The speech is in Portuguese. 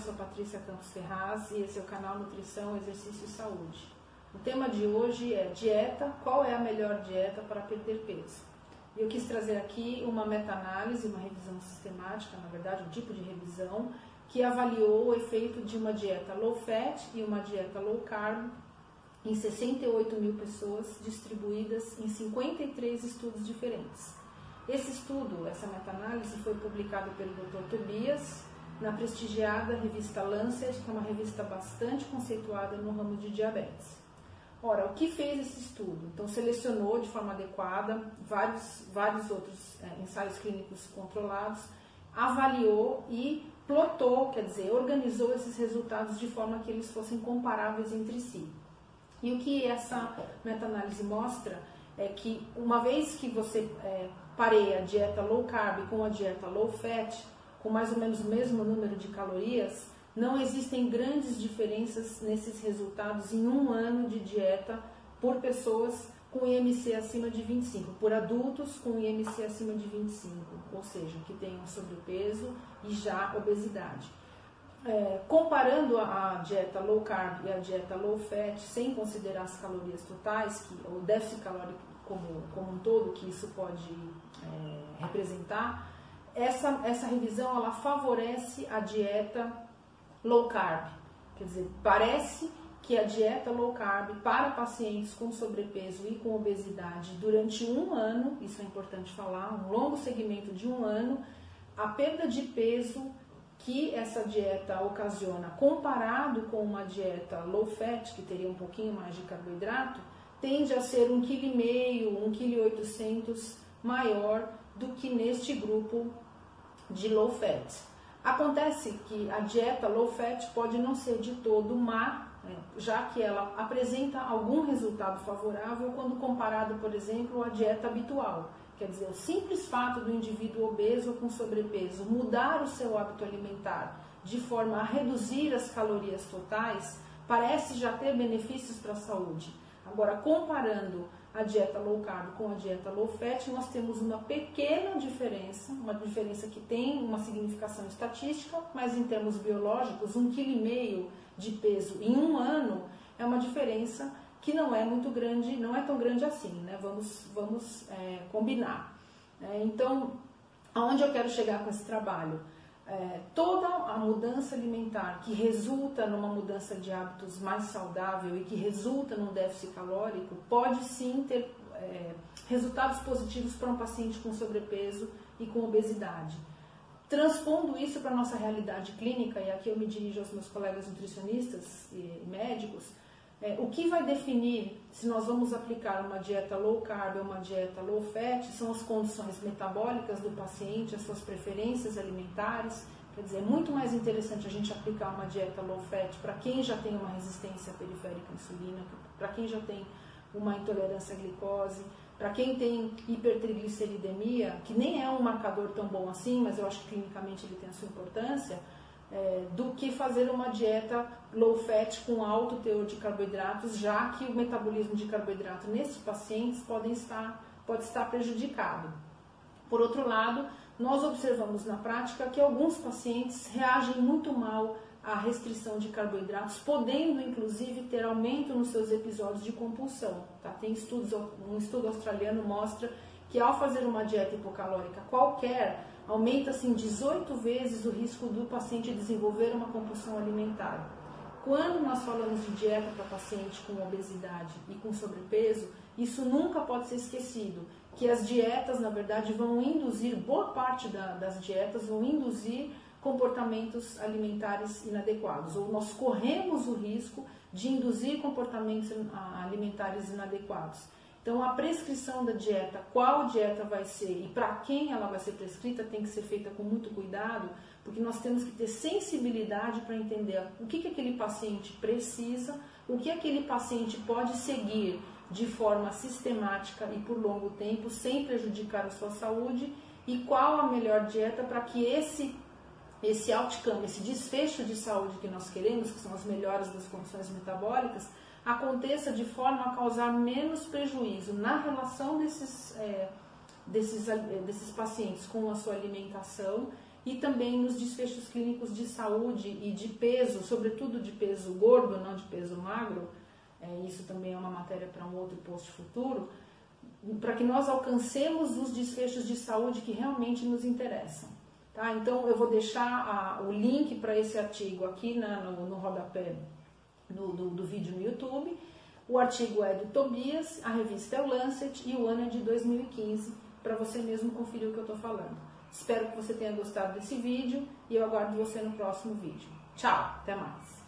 sou Patrícia Campos Ferraz e esse é o canal Nutrição, Exercício e Saúde. O tema de hoje é dieta, qual é a melhor dieta para perder peso? Eu quis trazer aqui uma meta-análise, uma revisão sistemática, na verdade, um tipo de revisão, que avaliou o efeito de uma dieta low fat e uma dieta low carb em 68 mil pessoas distribuídas em 53 estudos diferentes. Esse estudo, essa meta-análise, foi publicado pelo Dr. Tobias na prestigiada revista Lancet, que é uma revista bastante conceituada no ramo de diabetes. Ora, o que fez esse estudo? Então, selecionou de forma adequada vários, vários outros é, ensaios clínicos controlados, avaliou e plotou, quer dizer, organizou esses resultados de forma que eles fossem comparáveis entre si. E o que essa meta-análise mostra é que, uma vez que você é, pareia a dieta low carb com a dieta low fat, com mais ou menos o mesmo número de calorias, não existem grandes diferenças nesses resultados em um ano de dieta por pessoas com IMC acima de 25, por adultos com IMC acima de 25, ou seja, que tenham sobrepeso e já obesidade. É, comparando a, dieta low carb e a dieta low fat, sem considerar as calorias totais, que, o déficit calórico como, como um todo, que isso pode é, representar, essa, essa revisão ela favorece a dieta low carb. Quer dizer, parece que a dieta low carb para pacientes com sobrepeso e com obesidade durante um ano, isso é importante falar, um longo segmento de um ano, a perda de peso que essa dieta ocasiona comparado com uma dieta low fat, que teria um pouquinho mais de carboidrato, tende a ser 1,5 kg, 1,8 kg maior do que neste grupo de low fat. Acontece que a dieta low fat pode não ser de todo má, né, já que ela apresenta algum resultado favorável quando comparado, por exemplo, à dieta habitual. Quer dizer, o simples fato do indivíduo obeso ou com sobrepeso mudar o seu hábito alimentar de forma a reduzir as calorias totais parece já ter benefícios para a saúde. Agora, comparando a dieta low carb com a dieta low fat, nós temos uma pequena diferença, uma diferença que tem uma significação estatística, mas em termos biológicos, um quilo e meio de peso em um ano é uma diferença que não é muito grande, não é tão grande assim, né? Vamos, vamos é, combinar. É, então, aonde eu quero chegar com esse trabalho? É, toda a mudança alimentar que resulta numa mudança de hábitos mais saudável e que resulta num déficit calórico pode sim ter é, resultados positivos para um paciente com sobrepeso e com obesidade. Transpondo isso para a nossa realidade clínica, e aqui eu me dirijo aos meus colegas nutricionistas e médicos, é, o que vai definir se nós vamos aplicar uma dieta low carb ou uma dieta low fat são as condições metabólicas do paciente, as suas preferências alimentares. Quer dizer, é muito mais interessante a gente aplicar uma dieta low fat para quem já tem uma resistência periférica à insulina, para quem já tem uma intolerância à glicose, para quem tem hipertrigliceridemia, que nem é um marcador tão bom assim, mas eu acho que clinicamente ele tem a sua importância é, do que fazer uma dieta low fat com alto teor de carboidratos, já que o metabolismo de carboidrato nesses pacientes pode estar, pode estar prejudicado. Por outro lado, nós observamos na prática que alguns pacientes reagem muito mal à restrição de carboidratos, podendo inclusive ter aumento nos seus episódios de compulsão. Tá? Tem estudos, um estudo australiano mostra que ao fazer uma dieta hipocalórica qualquer, aumenta assim 18 vezes o risco do paciente desenvolver uma compulsão alimentar. Quando nós falamos de dieta para paciente com obesidade e com sobrepeso, isso nunca pode ser esquecido, que as dietas, na verdade, vão induzir, boa parte da, das dietas vão induzir comportamentos alimentares inadequados, ou nós corremos o risco de induzir comportamentos alimentares inadequados. Então, a prescrição da dieta, qual dieta vai ser e para quem ela vai ser prescrita, tem que ser feita com muito cuidado, porque nós temos que ter sensibilidade para entender o que, que aquele paciente precisa, o que aquele paciente pode seguir de forma sistemática e por longo tempo, sem prejudicar a sua saúde, e qual a melhor dieta para que esse esse outcome, esse desfecho de saúde que nós queremos, que são as melhores das condições metabólicas, aconteça de forma a causar menos prejuízo na relação desses, é, desses, desses pacientes com a sua alimentação e também nos desfechos clínicos de saúde e de peso, sobretudo de peso gordo, não de peso magro. É, isso também é uma matéria para um outro post futuro, para que nós alcancemos os desfechos de saúde que realmente nos interessam. Tá? Então eu vou deixar a, o link para esse artigo aqui na, no, no rodapé do, do, do vídeo no YouTube. O artigo é do Tobias, a revista é o Lancet e o ano é de 2015, para você mesmo conferir o que eu estou falando. Espero que você tenha gostado desse vídeo e eu aguardo você no próximo vídeo. Tchau, até mais!